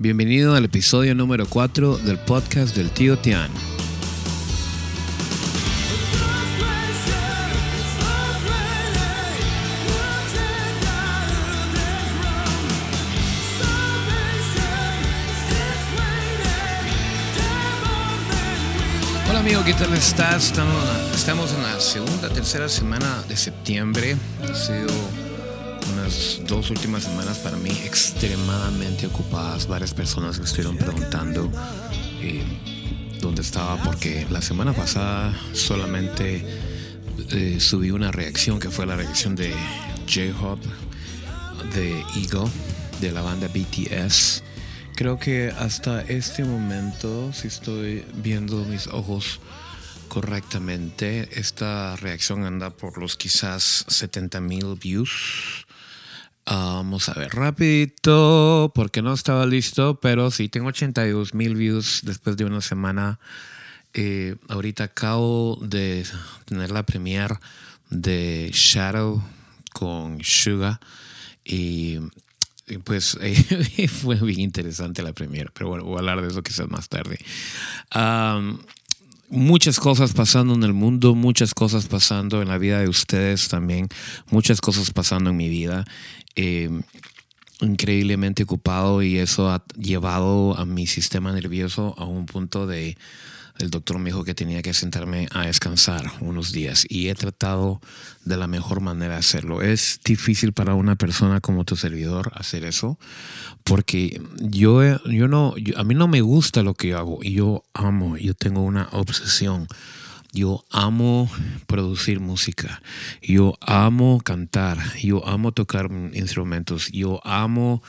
Bienvenido al episodio número 4 del podcast del tío Tian. Hola amigo, ¿qué tal estás? Estamos en la segunda, tercera semana de septiembre. Ha sido unas dos últimas semanas para mí extremadamente ocupadas. Varias personas me estuvieron preguntando eh, dónde estaba porque la semana pasada solamente eh, subí una reacción que fue la reacción de J-Hop de Eagle de la banda BTS. Creo que hasta este momento, si estoy viendo mis ojos correctamente, esta reacción anda por los quizás 70 mil views. Vamos a ver rapidito, porque no estaba listo, pero sí tengo 82 mil views después de una semana. Eh, ahorita acabo de tener la premiere de Shadow con Suga y pues fue bien interesante la premiere, pero bueno, voy a hablar de eso quizás más tarde. muchas cosas pasando en el mundo, muchas cosas pasando en la vida de ustedes también, muchas cosas pasando en mi vida. Eh, increíblemente ocupado y eso ha llevado a mi sistema nervioso a un punto de el doctor me dijo que tenía que sentarme a descansar unos días y he tratado de la mejor manera hacerlo. Es difícil para una persona como tu servidor hacer eso porque yo, yo no, a mí no me gusta lo que yo hago y yo amo, yo tengo una obsesión. Yo amo producir música, yo amo cantar, yo amo tocar instrumentos, yo amo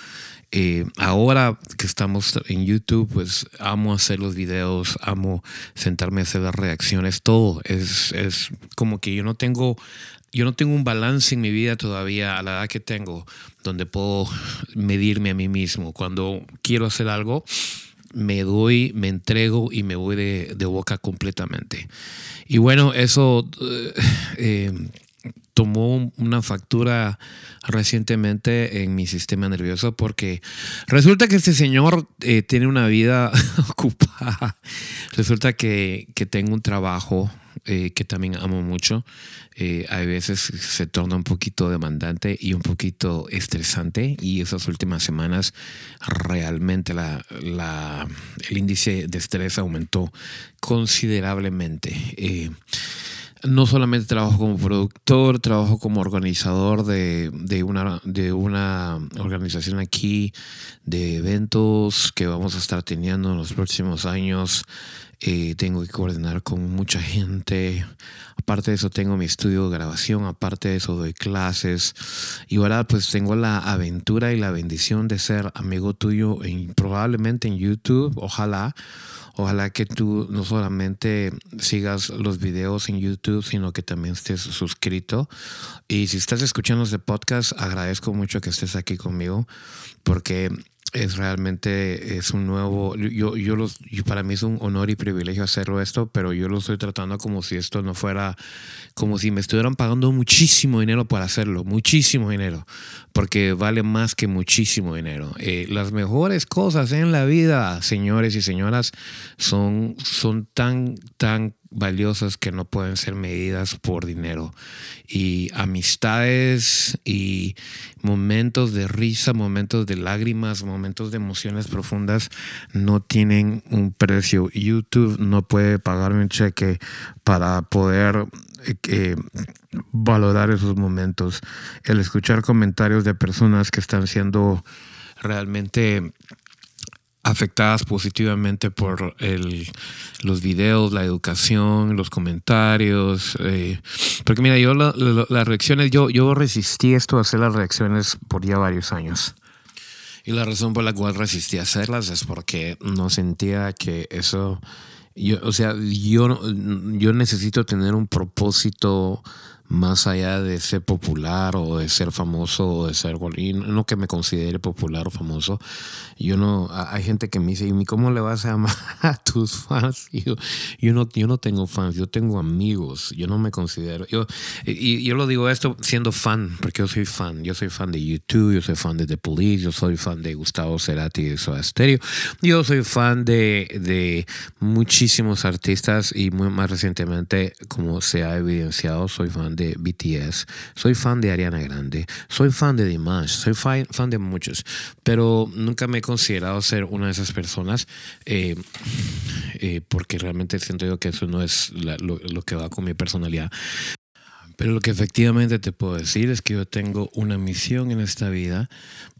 eh, ahora que estamos en YouTube, pues amo hacer los videos, amo sentarme a hacer las reacciones, todo. Es, es como que yo no tengo yo no tengo un balance en mi vida todavía a la edad que tengo donde puedo medirme a mí mismo. Cuando quiero hacer algo, me doy, me entrego y me voy de, boca completamente. Y bueno, eso eh, eh tomó una factura recientemente en mi sistema nervioso porque resulta que este señor eh, tiene una vida ocupada. Resulta que, tengo un trabajo eh, que también amo mucho. Eh, a veces se torna un poquito demandante y un poquito estresante y esas últimas semanas realmente la, el índice de estrés aumentó considerablemente no solamente trabajo como productor, trabajo como organizador de, una, de una organización aquí de eventos que vamos a estar teniendo en los próximos años. Eh, tengo que coordinar con mucha gente. Aparte de eso, tengo mi estudio de grabación. Aparte de eso, doy clases. Y ahora, pues tengo la aventura y la bendición de ser amigo tuyo, en, probablemente en YouTube. Ojalá Ojalá que tú no solamente sigas los videos en YouTube, sino que también estés suscrito. Y si estás escuchando este podcast, agradezco mucho que estés aquí conmigo, porque es realmente es un nuevo yo yo los para mí es un honor y privilegio hacerlo esto pero yo lo estoy tratando como si esto no fuera como si me estuvieran pagando muchísimo dinero para hacerlo muchísimo dinero porque vale más que muchísimo dinero. Eh, las mejores cosas en la vida señores y señoras son son tan tan valiosas que no pueden ser medidas por dinero. Y amistades y momentos de risa, momentos de lágrimas, momentos de emociones profundas no tienen un precio. YouTube no puede pagarme un cheque para poder eh, valorar esos momentos. El escuchar comentarios de personas que están siendo realmente afectadas positivamente por el, los videos, la educación, los comentarios. Eh, porque mira, yo las reacciones, yo, yo resistí esto a hacer las reacciones por ya varios años. Y la razón por la cual resistí a hacerlas es porque no sentía que eso, yo, o sea, yo, yo necesito tener un propósito más allá de ser popular o de ser famoso o de ser y no que me considere popular o famoso yo no hay gente que me dice y cómo le vas a llamar a tus fans yo, yo no yo no tengo fans yo tengo amigos yo no me considero yo y yo lo digo esto siendo fan porque yo soy fan yo soy fan de YouTube yo soy fan de The Police yo soy fan de Gustavo Cerati de Soda Stereo yo soy fan de, de muchísimos artistas y muy más recientemente como se ha evidenciado soy fan de BTS, soy fan de Ariana Grande, soy fan de Dimash, soy fan, de muchos, pero nunca me he considerado ser una de esas personas eh, eh, porque realmente siento yo que eso no es lo, que va con mi personalidad. Pero lo que efectivamente te puedo decir es que yo tengo una misión en esta vida.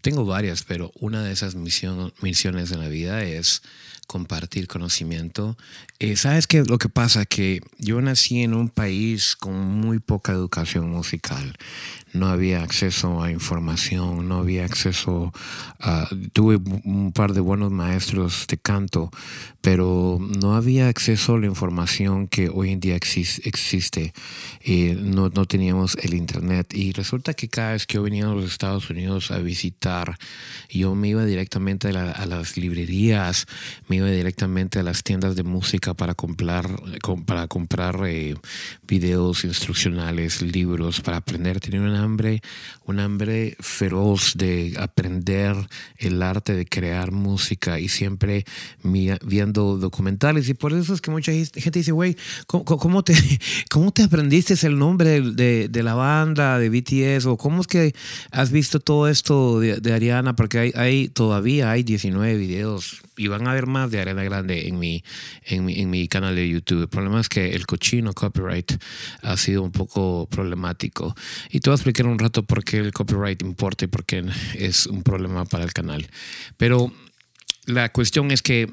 Tengo varias, pero una de esas misiones en la vida es compartir conocimiento. Eh, ¿Sabes qué? Lo que pasa que yo nací en un país con muy poca educación musical no había acceso a información, no había acceso a... Tuve un par de buenos maestros de canto, pero no había acceso a la información que hoy en día existe. y no, no teníamos el Internet. Y resulta que cada vez que yo venía a los Estados Unidos a visitar, yo me iba directamente a, las librerías, me directamente a las tiendas de música para comprar, para comprar eh, videos instruccionales, libros, para aprender. Tenía una hambre, un hambre feroz de aprender el arte de crear música y siempre viendo documentales. Y por eso es que mucha gente dice, güey, ¿cómo, te, ¿cómo te aprendiste el nombre de, de, la banda, de BTS? ¿O cómo es que has visto todo esto de, Ariana? Porque hay, hay, todavía hay 19 videos y van a haber más de Ariana Grande en mi, en mi, en mi canal de YouTube. El problema es que el cochino copyright ha sido un poco problemático. Y te voy a explicar un rato por qué el copyright importa y por qué es un problema para el canal. Pero la cuestión es que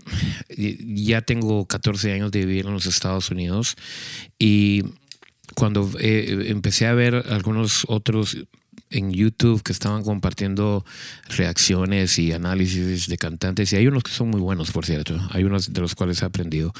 ya tengo 14 años de vivir en los Estados Unidos y cuando eh, empecé a ver algunos otros en YouTube que estaban compartiendo reacciones y análisis de cantantes y hay unos que son muy buenos, por cierto, hay unos de los cuales he aprendido.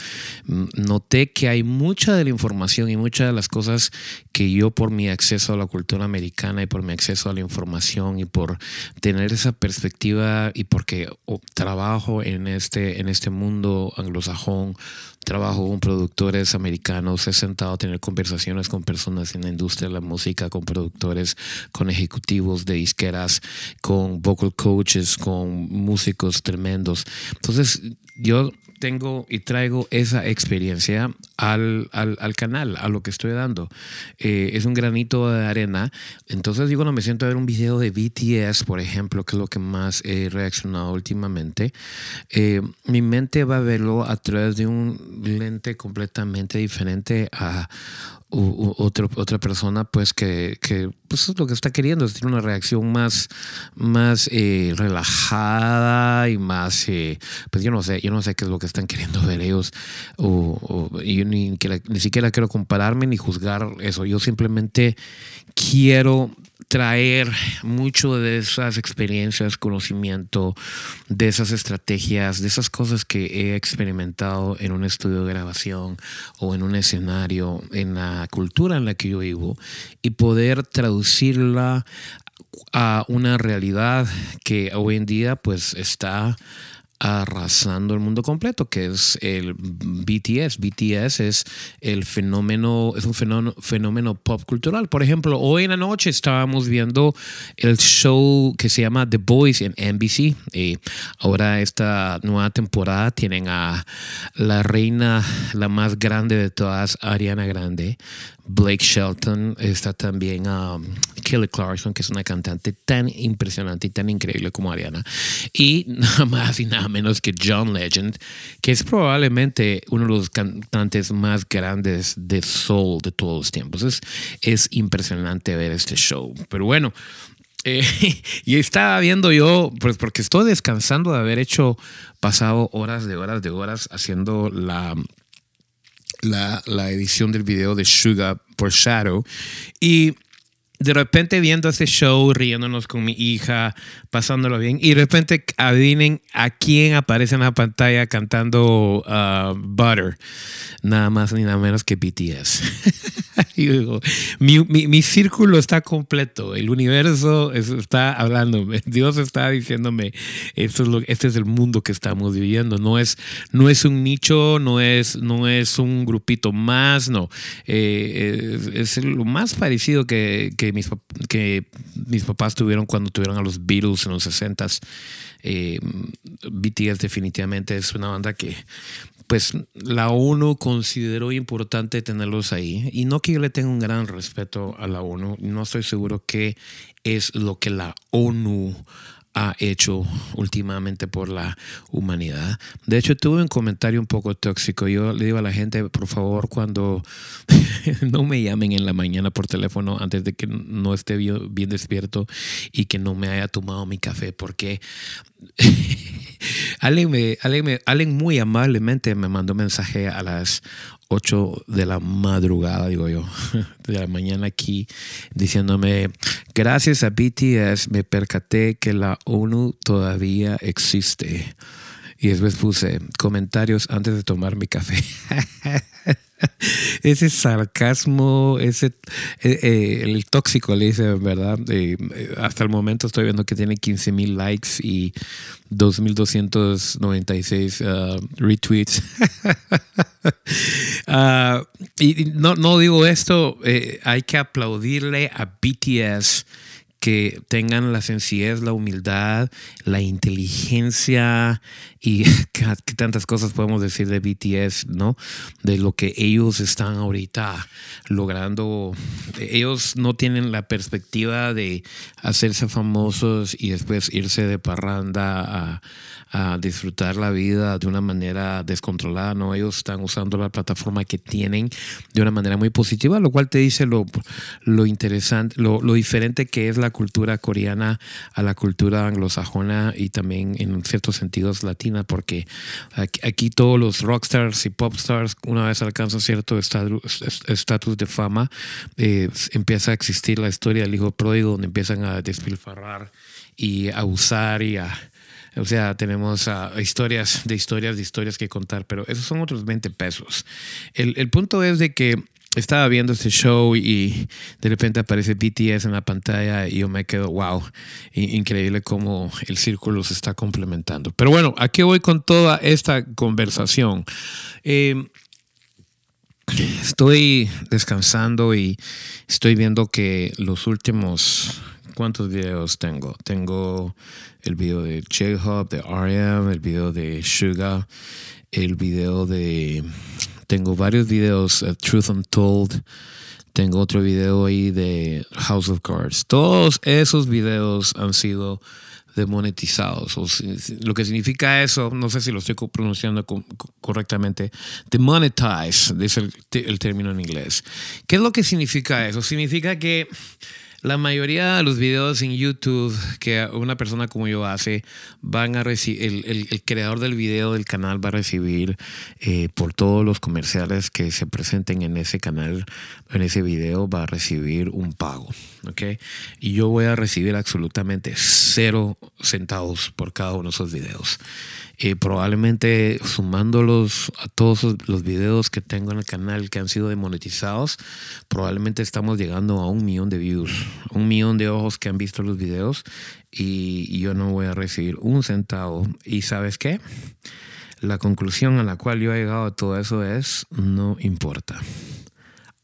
Mm, noté que hay mucha de la información y muchas de las cosas que yo por mi acceso a la cultura americana y por mi acceso a la información y por tener esa perspectiva y porque trabajo en este, en este mundo anglosajón trabajo con productores americanos, he sentado a tener conversaciones con personas en la industria de la música, con productores, con ejecutivos de disqueras, con vocal coaches, con músicos tremendos. Entonces, yo tengo y traigo esa experiencia al, canal, a lo que estoy dando. Eh, es un granito de arena. Entonces, digo, no me siento a ver un video de BTS, por ejemplo, que es lo que más he reaccionado últimamente. Eh, mi mente va a verlo a través de un lente completamente diferente a otra persona pues que, que pues es lo que está queriendo es tener una reacción más más eh, relajada y más eh, pues yo no sé yo no sé qué es lo que están queriendo ver ellos o, yo ni, ni siquiera quiero compararme ni juzgar eso. Yo simplemente quiero traer mucho de esas experiencias, conocimiento, de esas estrategias, de esas cosas que he experimentado en un estudio de grabación o en un escenario, en la cultura en la que yo vivo, y poder traducirla a una realidad que hoy en día pues está arrasando el mundo completo, que es el BTS. BTS es el fenómeno, es un fenómeno, fenómeno pop cultural. Por ejemplo, hoy en la noche estábamos viendo el show que se llama The Boys en NBC. Y ahora esta nueva temporada tienen a la reina, la más grande de todas, Ariana Grande, Blake Shelton, está también um, Kelly Clarkson, que es una cantante tan impresionante y tan increíble como Ariana, y nada más y nada menos que John Legend, que es probablemente uno de los cantantes más grandes de soul de todos los tiempos. Es, es impresionante ver este show. Pero bueno, eh, y estaba viendo yo, pues porque estoy descansando de haber hecho, pasado horas de horas de horas haciendo la la, la edición del video de Sugar por Shadow. Y de repente viendo ese show, riéndonos con mi hija, pasándolo bien, y de repente adivinen a quién aparece en la pantalla cantando uh, Butter, nada más ni nada menos que BTS. y digo, mi, mi, círculo está completo, el universo está hablándome, Dios está diciéndome, esto es lo, este es el mundo que estamos viviendo, no es, no es un nicho, no es, no es un grupito más, no, eh, es, lo más parecido que, que, mis, que mis papás tuvieron cuando tuvieron a los Beatles en los 60s. Eh, BTS definitivamente es una banda que pues la ONU consideró importante tenerlos ahí. Y no que yo le tenga un gran respeto a la ONU, no estoy seguro qué es lo que la ONU ha hecho últimamente por la humanidad. De hecho, tuve un comentario un poco tóxico. Yo le digo a la gente, por favor, cuando no me llamen en la mañana por teléfono antes de que no esté bien, bien despierto y que no me haya tomado mi café, porque alguien, me, alguien, muy amablemente me mandó mensaje a las 8 de la madrugada, digo yo, de la mañana aquí, diciéndome, gracias a BTS me percaté que la ONU todavía existe. Y después puse comentarios antes de tomar mi café. ese sarcasmo, ese eh, eh, el tóxico le dice, ¿verdad? Eh, hasta el momento estoy viendo que tiene 15 mil likes y 2.296 uh, retweets. uh, y no, no digo esto, hay que aplaudirle a BTS que tengan la sencillez, la humildad, la inteligencia y qué tantas cosas podemos decir de BTS, ¿no? De lo que ellos están ahorita logrando. Ellos no tienen la perspectiva de hacerse famosos y después irse de parranda a, disfrutar la vida de una manera descontrolada, ¿no? Ellos están usando la plataforma que tienen de una manera muy positiva, lo cual te dice lo, interesante, lo, lo diferente que es la cultura coreana a la cultura anglosajona y también en ciertos sentidos latina, porque aquí, todos los rockstars y popstars, una vez alcanzan cierto estatus de fama, eh, empieza a existir la historia del hijo pródigo, donde empiezan a despilfarrar y a usar y a o sea, tenemos ah, historias de historias de historias que contar, pero esos son otros 20 pesos. El, el punto es de que estaba viendo este show y de repente aparece BTS en la pantalla y yo me quedo, wow, increíble cómo el círculo se está complementando. Pero bueno, ¿a qué voy con toda esta conversación? Eh, estoy descansando y estoy viendo que los últimos, ¿cuántos videos tengo? Tengo el video de J-Hop, de R.E.M., el video de Suga, el video de... Tengo varios videos, uh, Truth Untold, tengo otro video ahí de House of Cards. Todos esos videos han sido demonetizados. Lo que significa eso, no sé si lo estoy pronunciando correctamente, demonetize, es el término en inglés. ¿Qué es lo que significa eso? Significa que la mayoría de los videos en YouTube que una persona como yo hace van a recibir, el, creador del video del canal va a recibir eh, por todos los comerciales que se presenten en ese canal, en ese video, va a recibir un pago. ¿ok? Y yo voy a recibir absolutamente cero centavos por cada uno de esos videos. Eh, probablemente sumándolos a todos los videos que tengo en el canal que han sido demonetizados, probablemente estamos llegando a un millón de views, un millón de ojos que han visto los videos y, yo no voy a recibir un centavo. ¿Y sabes qué? La conclusión a la cual yo he llegado a todo eso es no importa.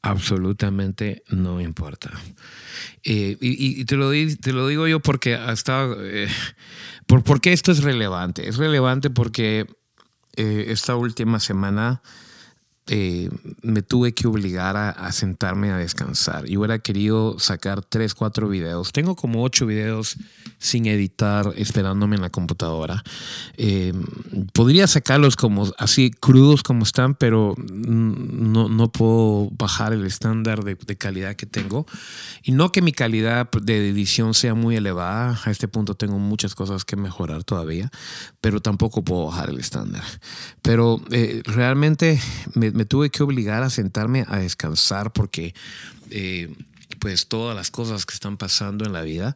Absolutamente no importa. Eh, y, te, lo, te lo digo yo porque hasta... Eh, ¿Por, qué esto es relevante? Es relevante porque eh, esta última semana eh, me tuve que obligar a, sentarme a descansar. Yo hubiera querido sacar tres, cuatro videos. Tengo como ocho videos sin editar, esperándome en la computadora. Eh, podría sacarlos como así crudos como están, pero no, no puedo bajar el estándar de, de, calidad que tengo. Y no que mi calidad de edición sea muy elevada. A este punto tengo muchas cosas que mejorar todavía, pero tampoco puedo bajar el estándar. Pero eh, realmente me, tuve que obligar a sentarme a descansar porque... Eh, pues todas las cosas que están pasando en la vida,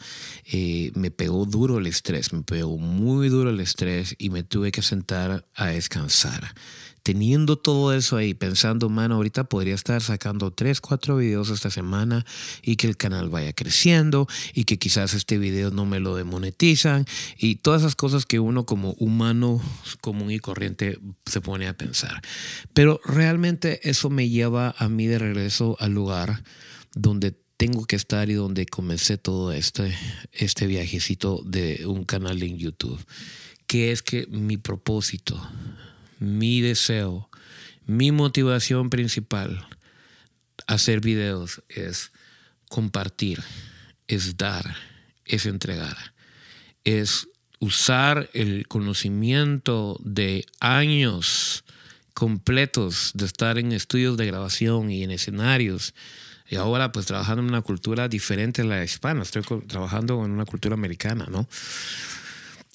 eh, me pegó duro el estrés, me pegó muy duro el estrés y me tuve que sentar a descansar teniendo todo eso ahí, pensando, mano, ahorita podría estar sacando tres, cuatro videos esta semana y que el canal vaya creciendo y que quizás este video no me lo demonetizan y todas esas cosas que uno como humano común y corriente se pone a pensar. Pero realmente eso me lleva a mí de regreso al lugar donde tengo que estar y donde comencé todo este, este viajecito de un canal en YouTube, que es que mi propósito, mi deseo, mi motivación principal hacer videos es compartir, es dar, es entregar, es usar el conocimiento de años completos de estar en estudios de grabación y en escenarios. Y ahora pues trabajando en una cultura diferente a la hispana, estoy trabajando en una cultura americana, ¿no?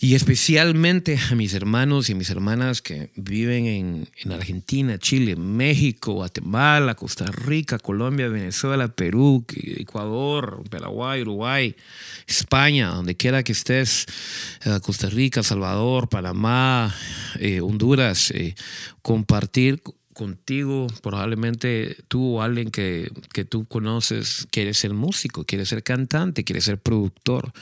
Y especialmente a mis hermanos y mis hermanas que viven en, Argentina, Chile, México, Guatemala, Costa Rica, Colombia, Venezuela, Perú, Ecuador, Paraguay, Uruguay, España, donde quiera que estés, eh, Costa Rica, Salvador, Panamá, eh, Honduras, eh, compartir contigo, probablemente tú o alguien que, que, tú conoces quiere ser músico, quiere ser cantante, quiere ser productor.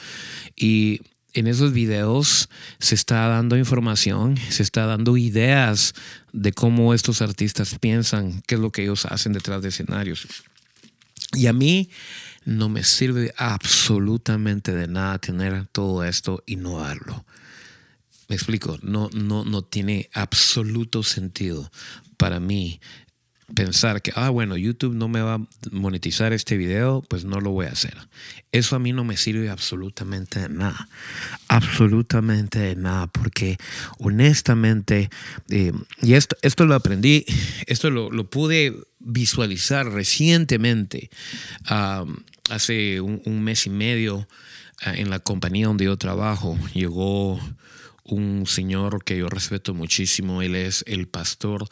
Y en esos videos se está dando información, se está dando ideas de cómo estos artistas piensan, qué es lo que ellos hacen detrás de escenarios. Y a mí no me sirve absolutamente de nada tener todo esto y no darlo. Me explico, no, no, no tiene absoluto sentido para mí pensar que, ah, bueno, YouTube no me va a monetizar este video, pues no lo voy a hacer. Eso a mí no me sirve absolutamente de nada. Absolutamente de nada, porque honestamente, eh, y esto, esto lo aprendí, esto lo, pude visualizar recientemente, hace un, un, mes y medio, ah, en la compañía donde yo trabajo, llegó un señor que yo respeto muchísimo, él es el pastor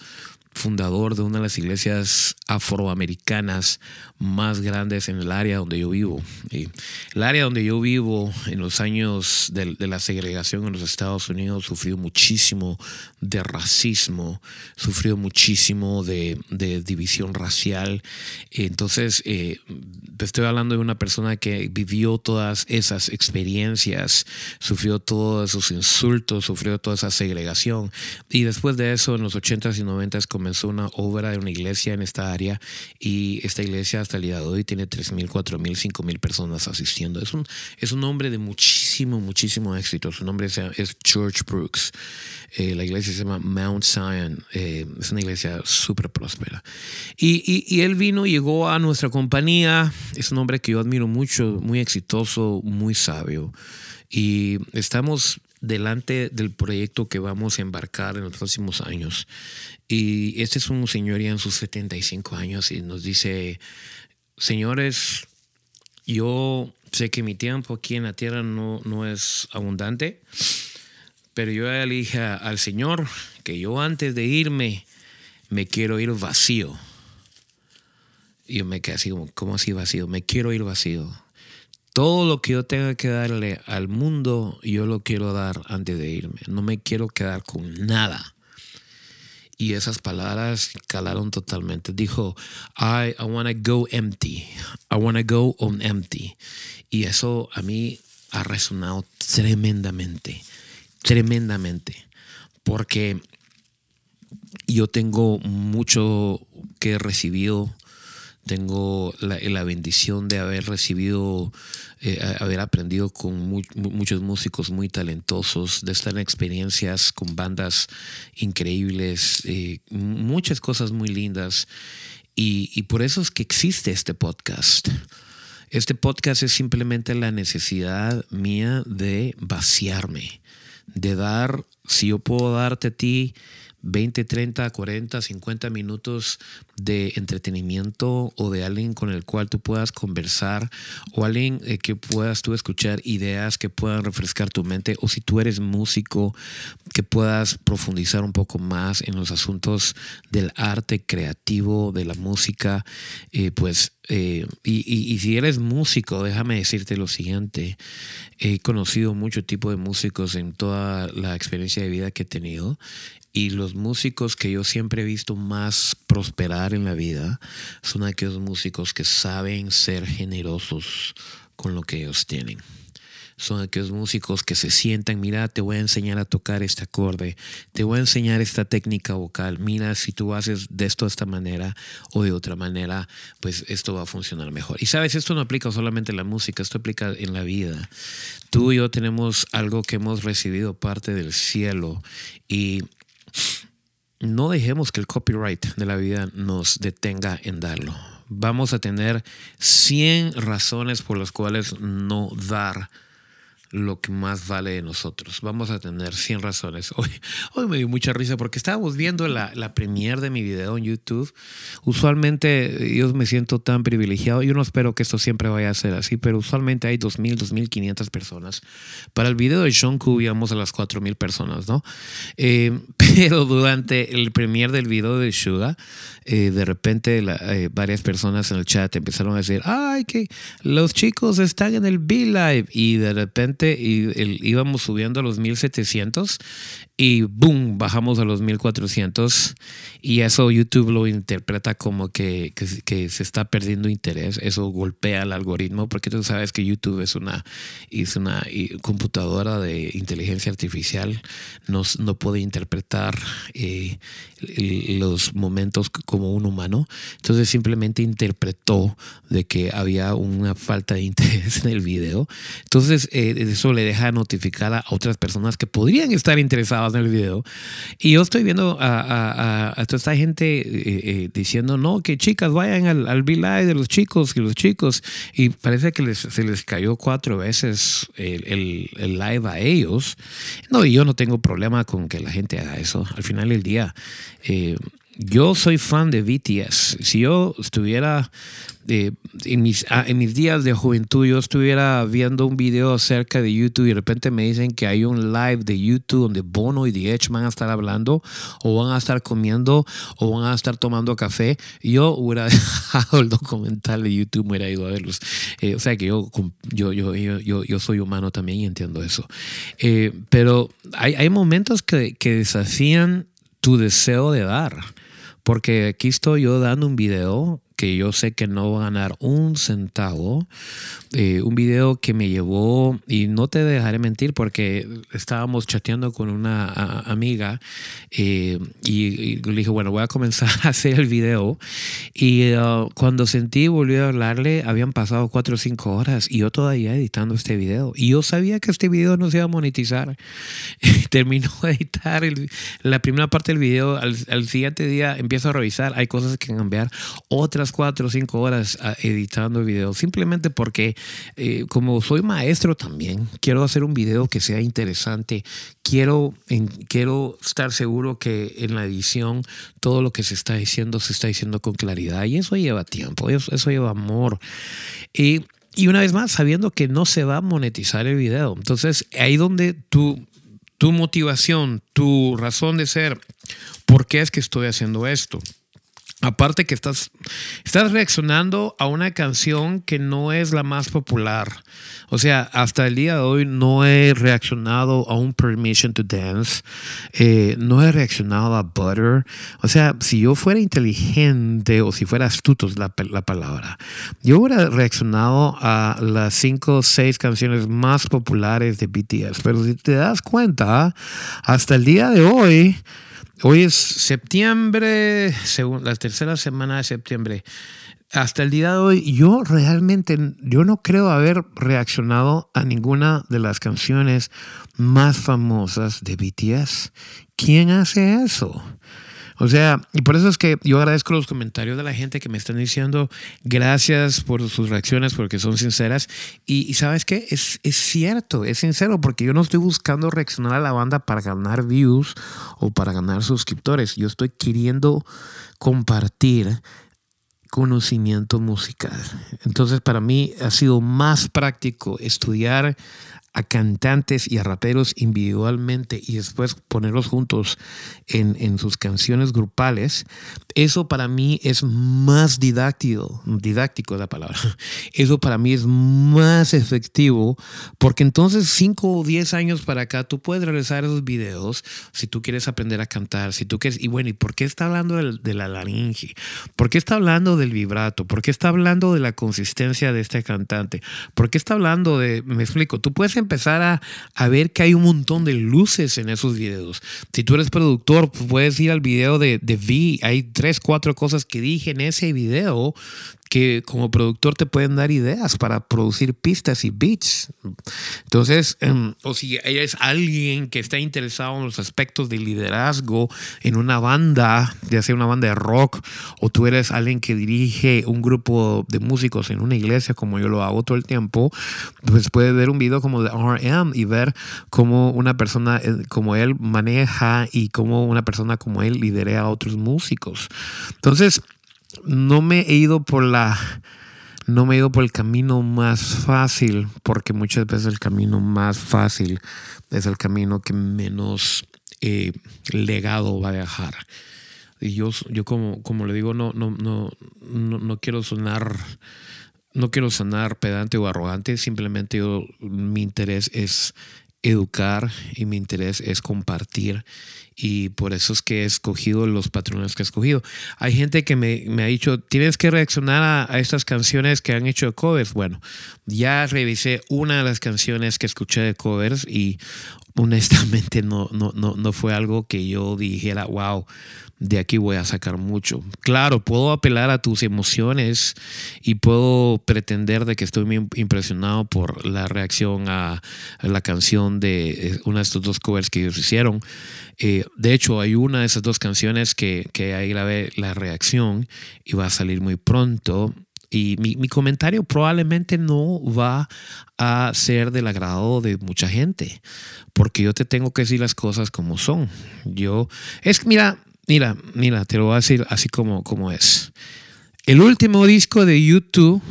fundador de una de las iglesias afroamericanas más grandes en el área donde yo vivo. Y el área donde yo vivo en los años de, la segregación en los Estados Unidos sufrió muchísimo de racismo, sufrió muchísimo de, división racial. Entonces, eh, estoy hablando de una persona que vivió todas esas experiencias, sufrió todos esos insultos, sufrió toda esa segregación. Y después de eso, en los 80s y 90s, comenzó una obra de una iglesia en esta área y esta iglesia hasta el día de hoy tiene 3.000, 4.000, 5.000 personas asistiendo. Es un, es un hombre de muchísimo, muchísimo éxito. Su nombre es, George Brooks. Eh, la iglesia se llama Mount Zion. Eh, es una iglesia súper próspera. Y, y, y él vino, llegó a nuestra compañía. Es un hombre que yo admiro mucho, muy exitoso, muy sabio. Y estamos delante del proyecto que vamos a embarcar en los próximos años. Y este es un señor ya en sus 75 años y nos dice, señores, yo sé que mi tiempo aquí en la tierra no, no es abundante, pero yo le dije al Señor que yo antes de irme me quiero ir vacío. Y yo me quedé así como, ¿cómo así vacío? Me quiero ir vacío. Todo lo que yo tenga que darle al mundo, yo lo quiero dar antes de irme. No me quiero quedar con nada. Y esas palabras calaron totalmente. Dijo, I, I want to go empty. I want to go on empty. Y eso a mí ha resonado tremendamente, tremendamente. Porque yo tengo mucho que he recibido tengo la, bendición de haber recibido, eh, haber aprendido con muchos músicos muy talentosos, de estar en experiencias con bandas increíbles, eh, muchas cosas muy lindas. Y, y por eso es que existe este podcast. Este podcast es simplemente la necesidad mía de vaciarme, de dar, si yo puedo darte a ti 20, 30, 40, 50 minutos de entretenimiento o de alguien con el cual tú puedas conversar o alguien eh, que puedas tú escuchar ideas que puedan refrescar tu mente o si tú eres músico que puedas profundizar un poco más en los asuntos del arte creativo, de la música, eh, pues eh, y, si eres músico, déjame decirte lo siguiente. He conocido mucho tipo de músicos en toda la experiencia de vida que he tenido. Y los músicos que yo siempre he visto más prosperar en la vida son aquellos músicos que saben ser generosos con lo que ellos tienen son aquellos músicos que se sientan, mira, te voy a enseñar a tocar este acorde, te voy a enseñar esta técnica vocal, mira, si tú haces de esto de esta manera o de otra manera, pues esto va a funcionar mejor. Y sabes, esto no aplica solamente en la música, esto aplica en la vida. Tú y yo tenemos algo que hemos recibido parte del cielo y no dejemos que el copyright de la vida nos detenga en darlo. Vamos a tener 100 razones por las cuales no dar lo que más vale de nosotros. Vamos a tener 100 razones. Hoy, hoy me dio mucha risa porque estábamos viendo la, la premiere de mi video en YouTube. Usualmente yo me siento tan privilegiado. Yo no espero que esto siempre vaya a ser así, pero usualmente hay 2.000, 2.500 personas. Para el video de Shonku íbamos a las 4.000 personas, ¿no? Eh, pero durante el premiere del video de Suga, eh, de repente eh, varias personas en el chat empezaron a decir, ay, que los chicos están en el B-Live. Y de repente íbamos subiendo a los 1700 y boom, bajamos a los 1400 y eso YouTube lo interpreta como que, que, se está perdiendo interés, eso golpea el algoritmo porque tú sabes que YouTube es una, es una computadora de inteligencia artificial, no, no puede interpretar eh, los momentos como un humano, entonces simplemente interpretó de que había una falta de interés en el video, entonces eh, eso le deja notificar a otras personas que podrían estar interesadas en el video. Y yo estoy viendo a, a, toda esta gente eh, eh, diciendo, no, que chicas vayan al, al live de los chicos, y los chicos. Y parece que se les cayó cuatro veces el, el, live a ellos. No, y yo no tengo problema con que la gente haga eso. Al final del día, eh, yo soy fan de BTS. Si yo estuviera en, mis, ah, en mis días de juventud, yo estuviera viendo un video acerca de YouTube y de repente me dicen que hay un live de YouTube donde Bono y The Edge van a estar hablando o van a estar comiendo o van a estar tomando café, yo hubiera dejado el documental de YouTube, me hubiera ido a verlos. Eh, o sea que yo, yo, yo, yo, yo soy humano también y entiendo eso. Eh, pero hay, hay momentos que, que desafían tu deseo de dar. Porque aquí estoy yo dando un video que yo sé que no va a ganar un centavo. Eh, un video que me llevó, y no te dejaré mentir porque estábamos chateando con una amiga eh, y, le dije, bueno, voy a comenzar a hacer el video. Y uh, cuando sentí, volví a hablarle, habían pasado cuatro o cinco horas y yo todavía editando este video. Y yo sabía que este video no se iba a monetizar. Terminó de editar la primera parte del video, al, al siguiente día empiezo a revisar, hay cosas que cambiar, otras cuatro o cinco horas ah, editando el video, simplemente porque eh, como soy maestro también, quiero hacer un video que sea interesante, quiero, quiero estar seguro que en la edición todo lo que se está diciendo se está diciendo con claridad y eso lleva tiempo, eso, eso lleva amor. Y, y una vez más, sabiendo que no se va a monetizar el video. Entonces, ahí donde tu, tu motivación, tu razón de ser, ¿por qué es que estoy haciendo esto? Aparte que estás, estás reaccionando a una canción que no es la más popular. O sea, hasta el día de hoy no he reaccionado a un Permission to Dance. Eh, no he reaccionado a Butter. O sea, si yo fuera inteligente o si fuera astuto es la, la palabra, yo hubiera reaccionado a las cinco o seis canciones más populares de BTS. Pero si te das cuenta, hasta el día de hoy Hoy es septiembre, la tercera semana de septiembre. Hasta el día de hoy, yo realmente, yo no creo haber reaccionado a ninguna de las canciones más famosas de BTS. ¿Quién hace eso? O sea, y por eso es que yo agradezco los comentarios de la gente que me están diciendo gracias por sus reacciones porque son sinceras. Y, sabes qué, es, es cierto, es sincero porque yo no estoy buscando reaccionar a la banda para ganar views o para ganar suscriptores. Yo estoy queriendo compartir conocimiento musical. Entonces para mí ha sido más práctico estudiar a cantantes y a raperos individualmente y después ponerlos juntos en, en, sus canciones grupales, eso para mí es más didáctico, didáctico es la palabra, eso para mí es más efectivo porque entonces 5 o 10 años para acá tú puedes realizar esos videos si tú quieres aprender a cantar, si tú quieres, y bueno, ¿y por qué está hablando de la laringe? ¿Por qué está hablando del vibrato? ¿Por qué está hablando de la consistencia de este cantante? ¿Por qué está hablando de, me explico, tú puedes empezar a, a, ver que hay un montón de luces en esos videos. Si tú eres productor, puedes ir al video de, de V. Hay tres, cuatro cosas que dije en ese video que como productor te pueden dar ideas para producir pistas y beats. Entonces, em, o si eres alguien que está interesado en los aspectos de liderazgo en una banda, ya sea una banda de rock, o tú eres alguien que dirige un grupo de músicos en una iglesia, como yo lo hago todo el tiempo, pues puedes ver un video como de RM y ver cómo una persona eh, como él maneja y cómo una persona como él lidera a otros músicos. Entonces, no me he ido por la no me he ido por el camino más fácil, porque muchas veces el camino más fácil es el camino que menos eh, legado va a dejar. Y yo, yo como, como le digo, no, no, no, no, quiero sonar, no quiero sonar pedante o arrogante, simplemente yo, mi interés es educar y mi interés es compartir y por eso es que he escogido los patrones que he escogido. Hay gente que me, me ha dicho, tienes que reaccionar a, estas canciones que han hecho covers. Bueno, ya revisé una de las canciones que escuché de covers y honestamente no, no, no, no fue algo que yo dijera, wow, de aquí voy a sacar mucho. Claro, puedo apelar a tus emociones y puedo pretender de que estoy muy impresionado por la reacción a, la canción de eh, una de estos dos covers que ellos hicieron. Eh, de hecho, hay una de esas dos canciones que, que ahí grabé la reacción y va a salir muy pronto. Y mi, mi, comentario probablemente no va a ser del agrado de mucha gente, porque yo te tengo que decir las cosas como son. Yo, es, mira, Mira, mira, te lo voy a decir así como, como es. El último disco de YouTube,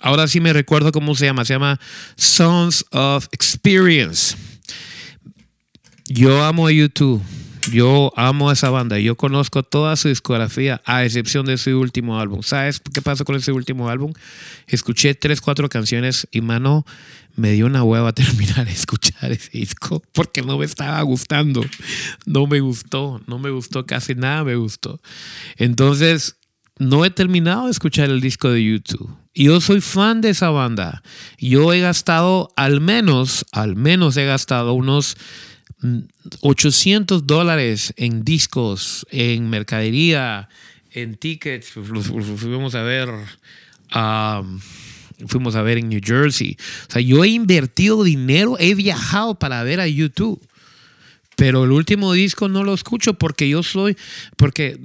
ahora sí me recuerdo cómo se llama, se llama Sons of Experience. Yo amo a YouTube. Yo amo a esa banda. Yo conozco toda su discografía, a excepción de su último álbum. ¿Sabes qué pasa con ese último álbum? Escuché tres, cuatro canciones y, mano, me dio una hueva terminar de escuchar ese disco porque no me estaba gustando. No me gustó, no me gustó, casi nada me gustó. Entonces, no he terminado de escuchar el disco de YouTube. Yo soy fan de esa banda. Yo he gastado al menos, al menos he gastado unos 800 mm, dólares en discos, en mercadería, en tickets. Fuimos a ver. Um, fuimos a ver en New Jersey. O sea, yo he invertido dinero, he viajado para ver a YouTube. Pero el último disco no lo escucho porque yo soy, porque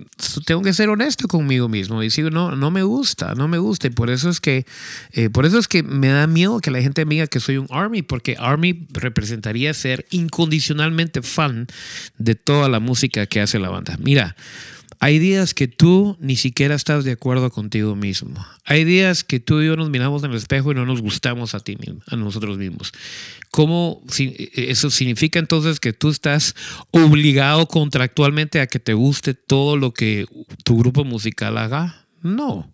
tengo que ser honesto conmigo mismo y decir, no, no me gusta, no me gusta. Y por eso es que, eh, por eso es que me da miedo que la gente me diga que soy un Army, porque Army representaría ser incondicionalmente fan de toda la música que hace la banda. Mira, hay días que tú ni siquiera estás de acuerdo contigo mismo. Hay días que tú y yo nos miramos en el espejo y no nos gustamos a ti mismo, a nosotros mismos. ¿Cómo eso significa entonces que tú estás obligado contractualmente a que te guste todo lo que tu grupo musical haga? No.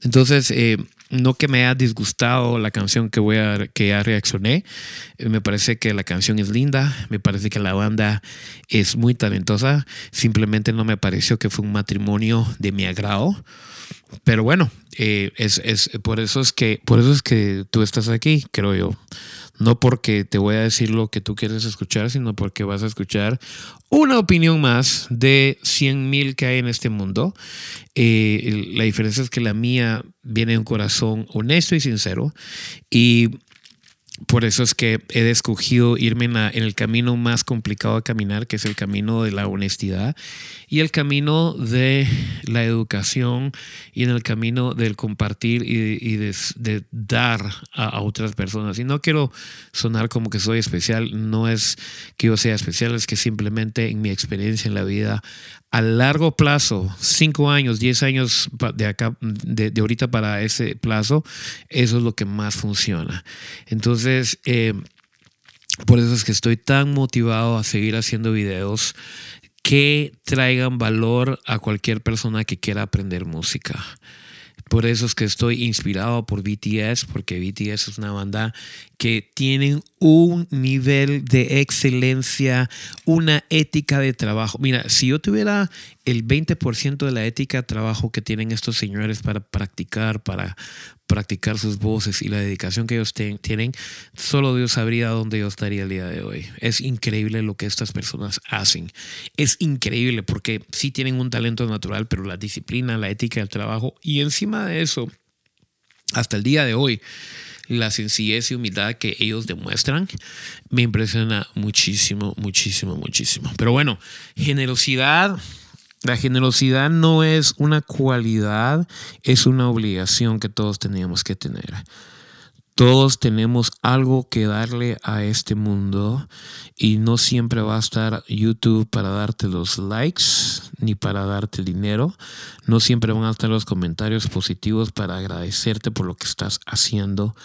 Entonces, eh, no que me haya disgustado la canción que voy a que ya reaccioné. Eh, me parece que la canción es linda, me parece que la banda es muy talentosa. Simplemente no me pareció que fue un matrimonio de mi agrado. Pero bueno, eh, es, es, por eso es que por eso es que tú estás aquí, creo yo. No porque te voy a decir lo que tú quieres escuchar, sino porque vas a escuchar una opinión más de 100 mil que hay en este mundo. Eh, la diferencia es que la mía viene de un corazón honesto y sincero. Y por eso es que he escogido irme en, el camino más complicado de caminar, que es el camino de la honestidad y el camino de la educación y en el camino del compartir y, de, dar a, otras personas. Y no quiero sonar como que soy especial, no es que yo sea especial, es que simplemente en mi experiencia en la vida a largo plazo, cinco años, diez años de acá, de, ahorita para ese plazo, eso es lo que más funciona. Entonces, eh, por eso es que estoy tan motivado a seguir haciendo videos que traigan valor a cualquier persona que quiera aprender música. Por eso es que estoy inspirado por BTS, porque BTS es una banda que tiene un nivel de excelencia, una ética de trabajo. Mira, si yo tuviera el 20% de la ética de trabajo que tienen estos señores para practicar, para, practicar sus voces y la dedicación que ellos tienen, solo Dios sabría dónde yo estaría el día de hoy. Es increíble lo que estas personas hacen. Es increíble porque sí tienen un talento natural, pero la disciplina, la ética del trabajo y encima de eso, hasta el día de hoy, la sencillez y humildad que ellos demuestran me impresiona muchísimo, muchísimo, muchísimo. Pero bueno, generosidad la generosidad no es una cualidad, es una obligación que todos teníamos que tener. Todos tenemos algo que darle a este mundo y no siempre va a estar YouTube para darte los likes ni para darte dinero. No siempre van a estar los comentarios positivos para agradecerte por lo que estás haciendo.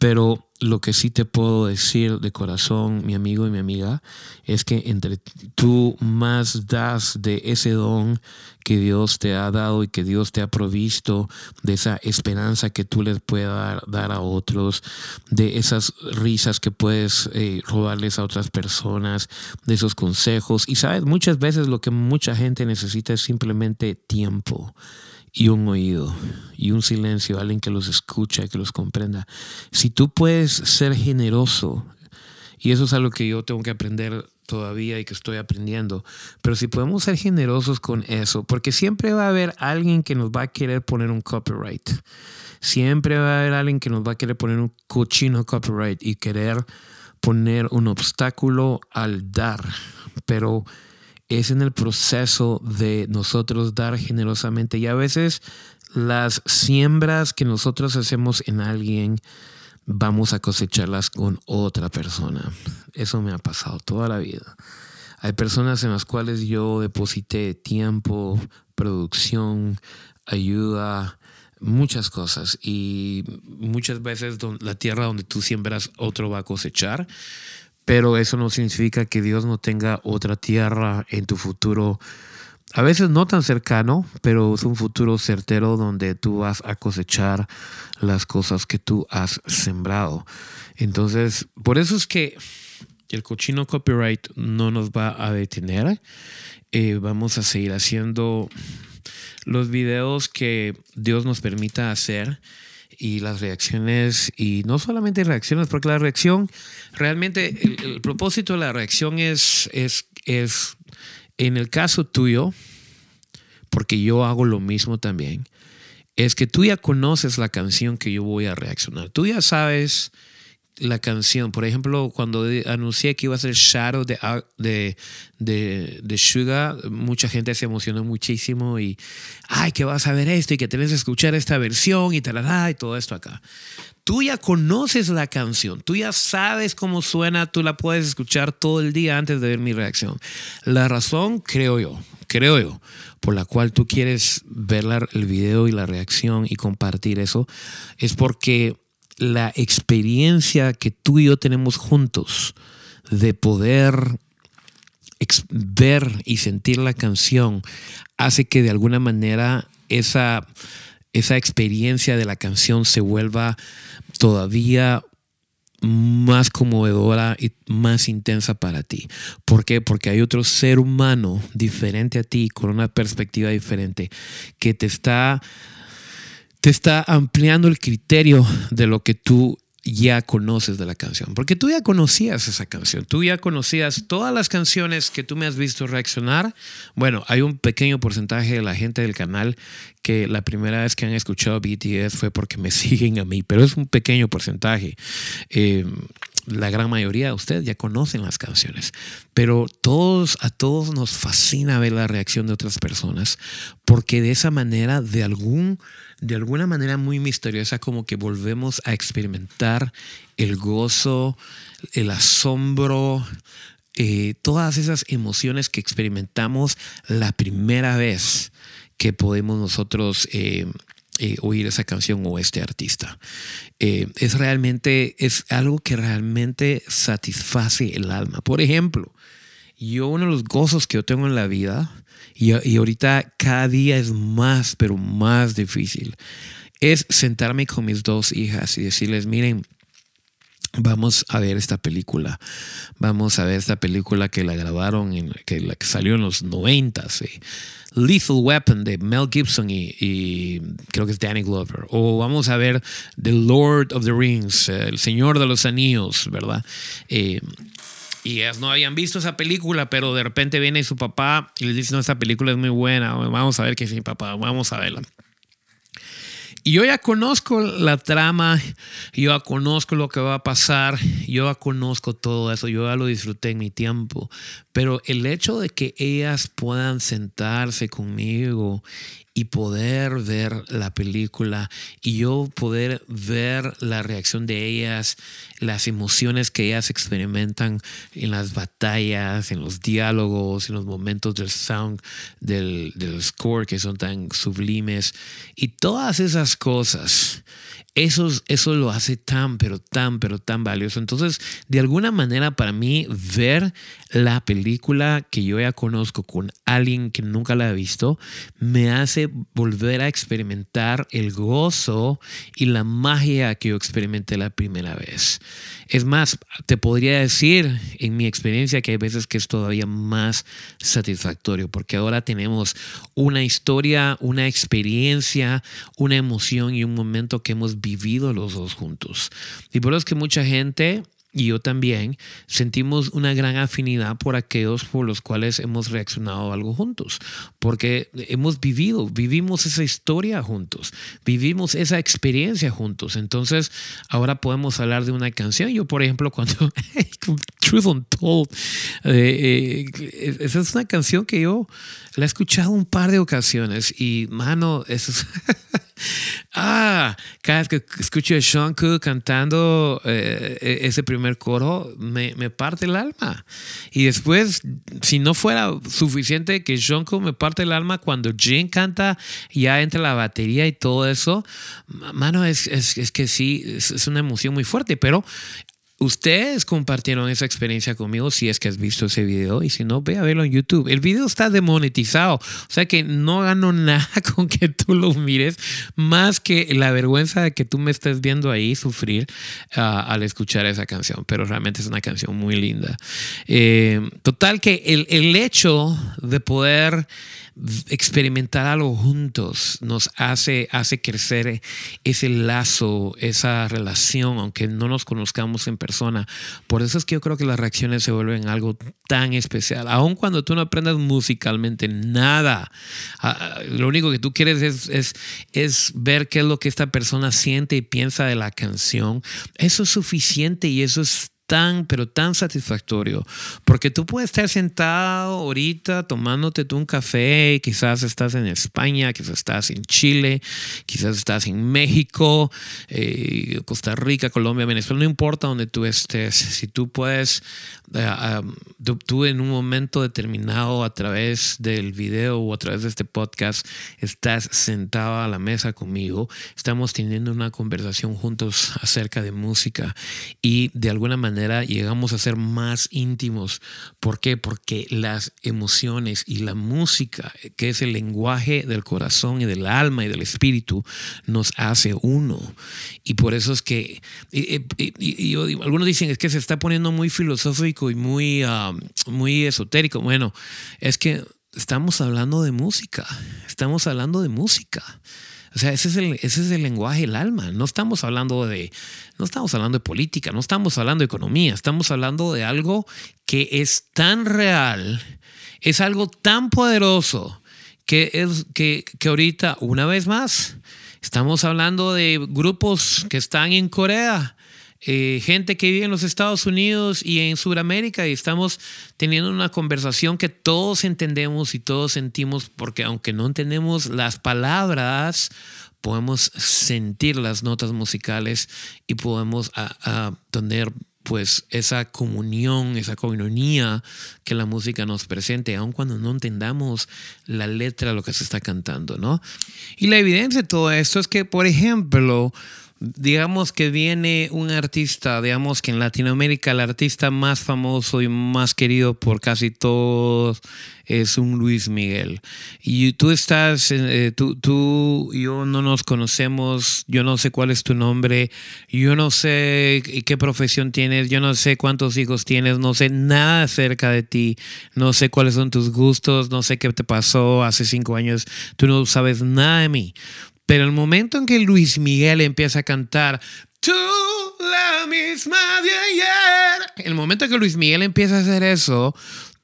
Pero lo que sí te puedo decir de corazón, mi amigo y mi amiga, es que entre tú más das de ese don que Dios te ha dado y que Dios te ha provisto, de esa esperanza que tú les puedes dar, a otros, de esas risas que puedes eh, robarles a otras personas, de esos consejos. Y sabes, muchas veces lo que mucha gente necesita es simplemente tiempo y un oído y un silencio, alguien que los escucha, que los comprenda. Si tú puedes ser generoso, y eso es algo que yo tengo que aprender todavía y que estoy aprendiendo, pero si podemos ser generosos con eso, porque siempre va a haber alguien que nos va a querer poner un copyright. Siempre va a haber alguien que nos va a querer poner un cochino copyright y querer poner un obstáculo al dar. Pero es en el proceso de nosotros dar generosamente y a veces las siembras que nosotros hacemos en alguien vamos a cosecharlas con otra persona. Eso me ha pasado toda la vida. Hay personas en las cuales yo deposité tiempo, producción, ayuda, muchas cosas y muchas veces la tierra donde tú siembras otro va a cosechar pero eso no significa que Dios no tenga otra tierra en tu futuro. A veces no tan cercano, pero es un futuro certero donde tú vas a cosechar las cosas que tú has sembrado. Entonces, por eso es que el cochino copyright no nos va a detener. Eh, vamos a seguir haciendo los videos que Dios nos permita hacer y las reacciones, y no solamente reacciones, porque la reacción, realmente el, propósito de la reacción es, es, es, en el caso tuyo, porque yo hago lo mismo también, es que tú ya conoces la canción que yo voy a reaccionar. Tú ya sabes la canción. Por ejemplo, cuando anuncié que iba a ser Shadow de, de, de, de, Sugar, mucha gente se emocionó muchísimo y, ay, que vas a ver esto y que tenés que escuchar esta versión y da y todo esto acá. Tú ya conoces la canción, tú ya sabes cómo suena, tú la puedes escuchar todo el día antes de ver mi reacción. La razón, creo yo, creo yo, por la cual tú quieres ver el video y la reacción y compartir eso, es porque la experiencia que tú y yo tenemos juntos de poder ver y sentir la canción hace que de alguna manera esa, esa experiencia de la canción se vuelva todavía más conmovedora y más intensa para ti. ¿Por qué? Porque hay otro ser humano diferente a ti, con una perspectiva diferente, que te está te está ampliando el criterio de lo que tú ya conoces de la canción, porque tú ya conocías esa canción, tú ya conocías todas las canciones que tú me has visto reaccionar. Bueno, hay un pequeño porcentaje de la gente del canal que la primera vez que han escuchado BTS fue porque me siguen a mí, pero es un pequeño porcentaje. Eh, la gran mayoría de ustedes ya conocen las canciones, pero a todos nos fascina ver la reacción de otras personas, porque de esa manera, de algún de alguna manera muy misteriosa, como que volvemos a experimentar el gozo, el asombro, eh, todas esas emociones que experimentamos la primera vez que podemos nosotros eh, eh, oír esa canción o este artista. es realmente, es algo que realmente satisface el alma. Por ejemplo, yo uno de los gozos que yo tengo en la vida y, ahorita cada día es más, pero más difícil. Es sentarme con mis dos hijas y decirles, miren, vamos a ver esta película. Vamos a ver esta película que la grabaron, en, que, la que salió en los 90. Lethal Weapon de Mel Gibson y, creo que es Danny Glover. O vamos a ver The Lord of the Rings, El Señor de los Anillos, ¿verdad? Eh, y ellas no habían visto esa película, pero de repente viene su papá y les dice, no, esta película es muy buena, vamos a ver qué es mi papá, vamos a verla. Y yo ya conozco la trama, yo ya conozco lo que va a pasar, yo ya conozco todo eso, yo ya lo disfruté en mi tiempo. Pero el hecho de que ellas puedan sentarse conmigo y poder ver la película y yo poder ver la reacción de ellas, las emociones que ellas experimentan en las batallas, en los diálogos, en los momentos del sound, del, del score que son tan sublimes y todas esas cosas eso, eso lo hace tan, pero tan, pero tan valioso. Entonces, de alguna manera, para mí, ver la película que yo ya conozco con alguien que nunca la ha visto, me hace volver a experimentar el gozo y la magia que yo experimenté la primera vez. Es más, te podría decir en mi experiencia que hay veces que es todavía más satisfactorio, porque ahora tenemos una historia, una experiencia, una emoción y un momento que hemos vivido los dos juntos. Y por eso es que mucha gente y yo también sentimos una gran afinidad por aquellos por los cuales hemos reaccionado a algo juntos, porque hemos vivido, vivimos esa historia juntos, vivimos esa experiencia juntos. Entonces, ahora podemos hablar de una canción. Yo, por ejemplo, cuando Truth Untold, eh, eh, esa es una canción que yo la he escuchado un par de ocasiones y, mano, eso es Ah, cada vez que escucho a Sean Cook cantando eh, ese primer coro, me, me, parte el alma. Y después, si no fuera suficiente que Sean Cook me parte el alma, cuando Jane canta ya entre la batería y todo eso, mano, es, es, es que sí, es, es, una emoción muy fuerte. Pero Ustedes compartieron esa experiencia conmigo si es que has visto ese video y si no, ve a verlo en YouTube. El video está demonetizado, o sea que no gano nada con que tú lo mires, más que la vergüenza de que tú me estés viendo ahí sufrir ah, al escuchar esa canción, pero realmente es una canción muy linda. Eh, total que el, el hecho de poder experimentar algo juntos nos hace, hace crecer ese lazo, esa relación, aunque no nos conozcamos en persona. Por eso es que yo creo que las reacciones se vuelven algo tan especial. Aun cuando tú no aprendas musicalmente nada, ah, ah, lo único que tú quieres es, es, es ver qué es lo que esta persona siente y piensa de la canción. Eso es suficiente y eso es tan, pero tan satisfactorio, porque tú puedes estar sentado ahorita tomándote tú un café, quizás estás en España, quizás estás en Chile, quizás estás en México, eh, Costa Rica, Colombia, Venezuela, no importa donde tú estés, si tú puedes, eh, tú en un momento determinado a través del video o a través de este podcast, estás sentado a la mesa conmigo, estamos teniendo una conversación juntos acerca de música y de alguna manera llegamos a ser más íntimos. ¿Por qué? Porque las emociones y la música, que es el lenguaje del corazón y del alma y del espíritu, nos hace uno. Y por eso es que, y, algunos dicen es que se está poniendo muy filosófico y muy, muy esotérico. Bueno, es que estamos hablando de música, estamos hablando de música. O sea, ese es, el, ese es el lenguaje del alma. No estamos hablando de, no estamos hablando de política, no estamos hablando de economía, estamos hablando de algo que es tan real, es algo tan poderoso que es que, que ahorita, una vez más, estamos hablando de grupos que están en Corea, eh, gente que vive en los Estados Unidos y en Sudamérica y estamos teniendo una conversación que todos entendemos y todos sentimos porque aunque no entendemos las palabras, podemos sentir las notas musicales y podemos tener pues esa comunión, esa comunión que la música nos presente, aun cuando no entendamos la letra, lo que se está cantando, ¿no? Y la evidencia de todo esto es que, por ejemplo, digamos que viene un artista, digamos que en Latinoamérica el artista más famoso y más querido por casi todos es un Luis Miguel. Y tú estás, eh, tú, tú y yo no nos conocemos, yo no sé cuál es tu nombre, yo no sé qué profesión tienes, yo no sé cuántos hijos tienes, no sé nada acerca de ti, no sé cuáles son tus gustos, no sé qué te pasó hace cinco años, tú no sabes nada de mí. Pero el momento en que Luis Miguel empieza a cantar, tú la misma de ayer, el momento en que Luis Miguel empieza a hacer eso,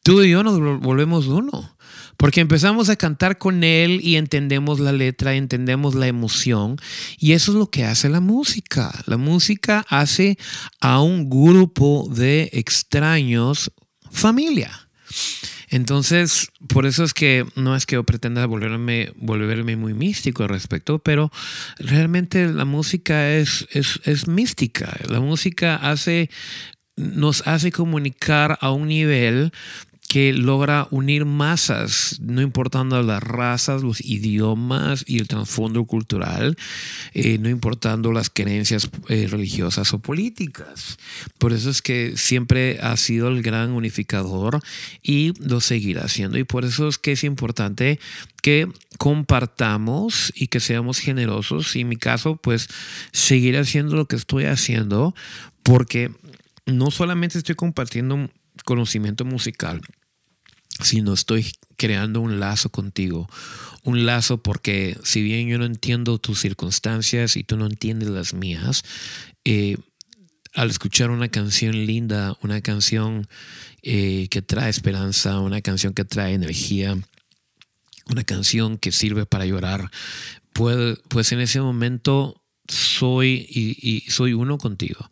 tú y yo nos volvemos uno. Porque empezamos a cantar con él y entendemos la letra, entendemos la emoción. Y eso es lo que hace la música. La música hace a un grupo de extraños familia. Entonces, por eso es que no es que yo pretenda volverme, volverme muy místico al respecto, pero realmente la música es, es, es mística. La música hace, nos hace comunicar a un nivel que logra unir masas, no importando las razas, los idiomas y el trasfondo cultural, eh, no importando las creencias eh, religiosas o políticas. Por eso es que siempre ha sido el gran unificador y lo seguirá siendo. Y por eso es que es importante que compartamos y que seamos generosos. Y en mi caso, pues seguir haciendo lo que estoy haciendo, porque no solamente estoy compartiendo conocimiento musical, sino estoy creando un lazo contigo. Un lazo porque si bien yo no entiendo tus circunstancias y tú no entiendes las mías, eh, al escuchar una canción linda, una canción eh, que trae esperanza, una canción que trae energía, una canción que sirve para llorar, pues, pues en ese momento soy y, soy uno contigo.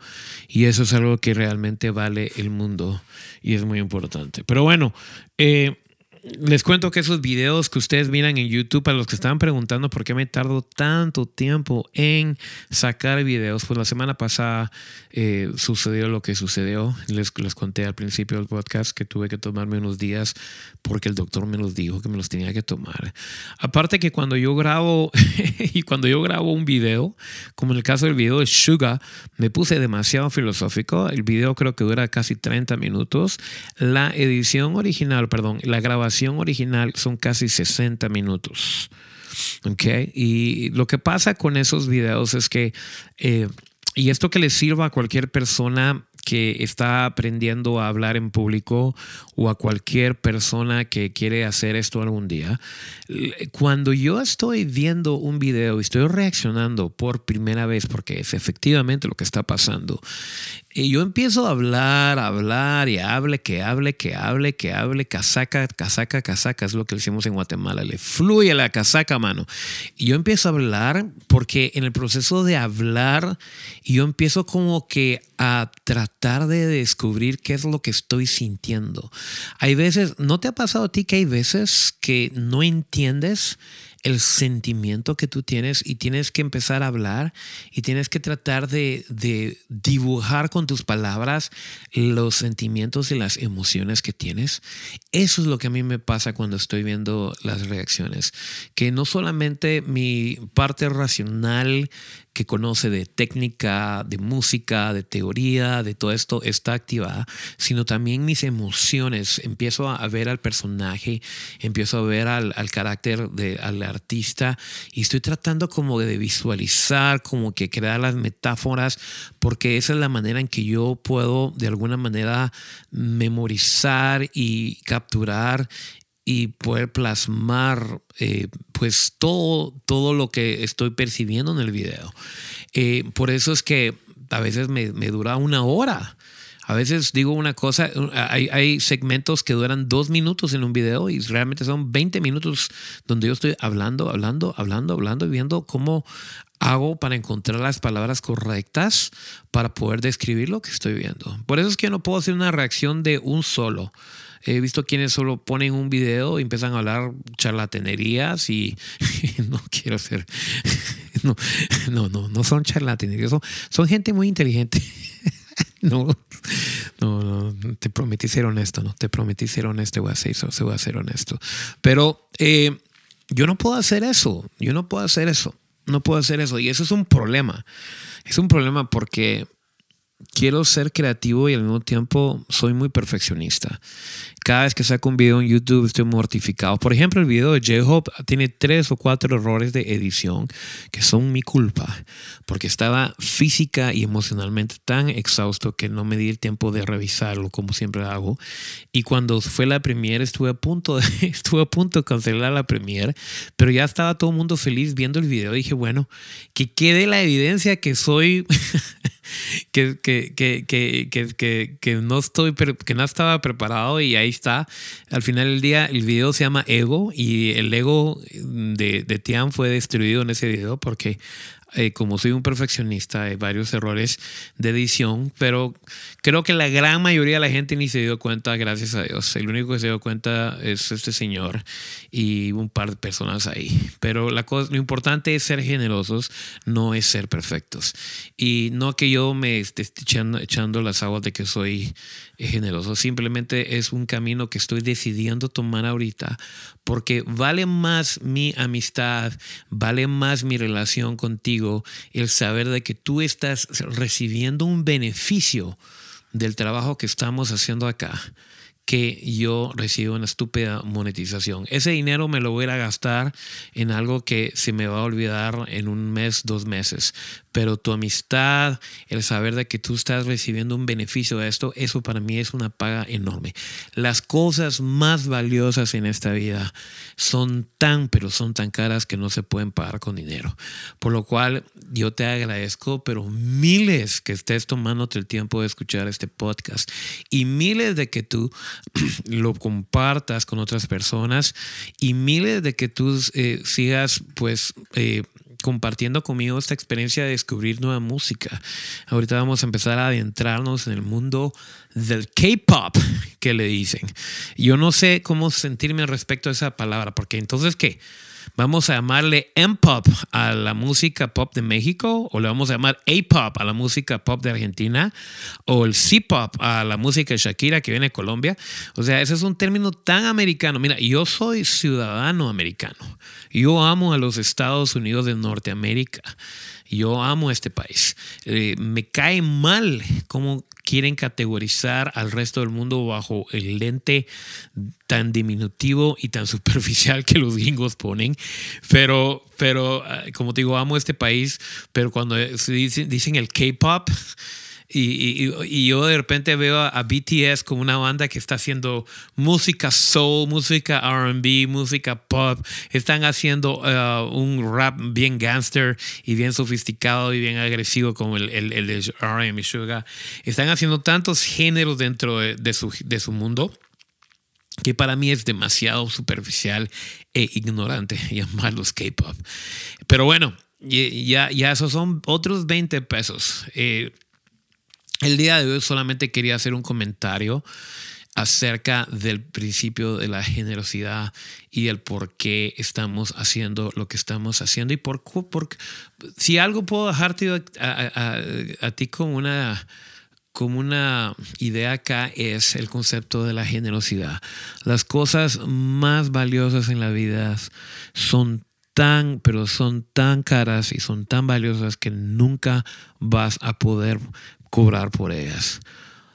Y eso es algo que realmente vale el mundo y es muy importante. Pero bueno, eh, les cuento que esos videos que ustedes miran en YouTube, para los que estaban preguntando por qué me tardo tanto tiempo en sacar videos, pues la semana pasada eh, sucedió lo que sucedió. Les, les conté al principio del podcast que tuve que tomarme unos días porque el doctor me los dijo que me los tenía que tomar. Aparte que cuando yo grabo y cuando yo grabo un video, como en el caso del video de Suga, me puse demasiado filosófico. El video creo que dura casi 30 minutos. La edición original, perdón, la grabación original son casi 60 minutos. ¿Ok? Y lo que pasa con esos videos es que, eh, y esto que le sirva a cualquier persona que está aprendiendo a hablar en público o a cualquier persona que quiere hacer esto algún día, cuando yo estoy viendo un video y estoy reaccionando por primera vez, porque es efectivamente lo que está pasando, y yo empiezo a hablar, a hablar y hable, que hable, que hable, que hable, casaca, casaca, casaca, es lo que decimos en Guatemala, le fluye la casaca, mano. Y yo empiezo a hablar porque en el proceso de hablar, yo empiezo como que a tratar de descubrir qué es lo que estoy sintiendo. Hay veces, ¿no te ha pasado a ti que hay veces que no entiendes? El sentimiento que tú tienes y tienes que empezar a hablar y tienes que tratar de, dibujar con tus palabras los sentimientos y las emociones que tienes. Eso es lo que a mí me pasa cuando estoy viendo las reacciones, que no solamente mi parte racional que conoce de técnica, de música, de teoría, de todo esto está activada, sino también mis emociones. Empiezo a ver al personaje, empiezo a ver al, carácter de, al artista y estoy tratando como de visualizar, como que crear las metáforas, porque esa es la manera en que yo puedo de alguna manera memorizar y capturar y poder plasmar eh, pues todo, todo lo que estoy percibiendo en el video. Eh, por eso es que a veces me, me, dura una hora. A veces digo una cosa, hay, hay, segmentos que duran dos minutos en un video y realmente son 20 minutos donde yo estoy hablando, hablando, hablando, hablando y viendo cómo hago para encontrar las palabras correctas para poder describir lo que estoy viendo. Por eso es que no puedo hacer una reacción de un solo. He visto quienes solo ponen un video y empiezan a hablar charlatanerías y, no quiero ser... No, no, no, no son charlatanerías, son, son gente muy inteligente. no, no, no, te prometí ser honesto, no, te prometí ser honesto, voy a ser, voy a ser honesto. Pero eh, yo no puedo hacer eso, yo no puedo hacer eso, no puedo hacer eso. Y eso es un problema. Es un problema porque quiero ser creativo y al mismo tiempo soy muy perfeccionista. Cada vez que saco un video en YouTube estoy mortificado. Por ejemplo, el video de J-Hope tiene tres o cuatro errores de edición que son mi culpa, porque estaba física y emocionalmente tan exhausto que no me di el tiempo de revisarlo como siempre hago. Y cuando fue la premiere estuve a punto de, estuve a punto de cancelar la premiere, pero ya estaba todo el mundo feliz viendo el video. dije, bueno, que quede la evidencia que soy que, que, que, que, no estoy, que no estaba preparado y ahí está. Al final del día, el video se llama Ego y el ego de, de Tian fue destruido en ese video porque eh, como soy un perfeccionista, hay varios errores de edición, pero creo que la gran mayoría de la gente ni se dio cuenta, gracias a Dios. El único que se dio cuenta es este señor y un par de personas ahí. Pero la cosa, lo importante es ser generosos, no es ser perfectos. Y no que yo me esté echando, echando las aguas de que soy generoso, simplemente es un camino que estoy decidiendo tomar ahorita porque vale más mi amistad, vale más mi relación contigo, el saber de que tú estás recibiendo un beneficio del trabajo que estamos haciendo acá que yo recibo una estúpida monetización. Ese dinero me lo voy a gastar en algo que se me va a olvidar en un mes, dos meses pero tu amistad, el saber de que tú estás recibiendo un beneficio de esto, eso para mí es una paga enorme. Las cosas más valiosas en esta vida son tan, pero son tan caras que no se pueden pagar con dinero. Por lo cual yo te agradezco, pero miles que estés tomándote el tiempo de escuchar este podcast y miles de que tú lo compartas con otras personas y miles de que tú eh, sigas pues... Eh, compartiendo conmigo esta experiencia de descubrir nueva música. Ahorita vamos a empezar a adentrarnos en el mundo del K-pop, que le dicen. Yo no sé cómo sentirme respecto a esa palabra, porque entonces, ¿qué? vamos a llamarle M-pop a la música pop de México, o le vamos a llamar A-pop a la música pop de Argentina, o el C-pop a la música de Shakira que viene de Colombia. O sea, ese es un término tan americano. Mira, yo soy ciudadano americano. Yo amo a los Estados Unidos de Norteamérica. Yo amo este país. Eh, me cae mal cómo quieren categorizar al resto del mundo bajo el lente tan diminutivo y tan superficial que los gringos ponen. Pero, pero ah, como te digo, amo este país, pero cuando dicen, dicen el K-pop, y, y, yo de repente veo a, BTS como una banda que está haciendo música soul, música RB, música pop. Están haciendo uh, un rap bien gangster y bien sofisticado y bien agresivo como el, el, de RM Sugar. Están haciendo tantos géneros dentro de, su, de su mundo que para mí es demasiado superficial e ignorante llamarlos K-pop. Pero bueno, ya, ya esos son otros 20 pesos. Eh, el día de hoy solamente quería hacer un comentario acerca del principio de la generosidad y el por qué estamos haciendo lo que estamos haciendo y por, por si algo puedo dejarte a, ti como una como una idea acá es el concepto de la generosidad. Las cosas más valiosas en la vida son tan, pero son tan caras y son tan valiosas que nunca vas a poder cobrar por ellas.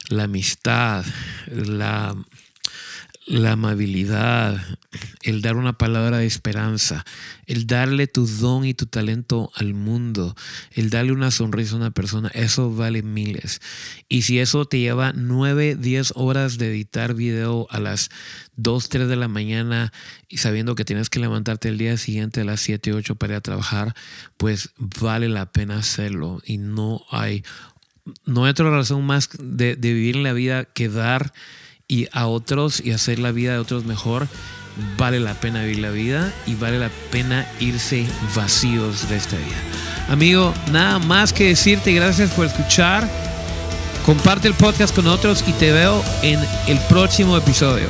La amistad, la, la amabilidad, el dar una palabra de esperanza, el darle tu don y tu talento al mundo, el darle una sonrisa a una persona, eso vale miles. Y si eso te lleva nueve, diez horas de editar video a las 2, 3 de la mañana y sabiendo que tienes que levantarte el día siguiente a las 7, 8 para ir a trabajar, pues vale la pena hacerlo y no hay, no hay otra razón más de, vivir la vida que dar y a otros y hacer la vida de otros mejor, vale la pena vivir la vida y vale la pena irse vacíos de esta vida. Amigo, nada más que decirte gracias por escuchar. Comparte el podcast con otros y te veo en el próximo episodio.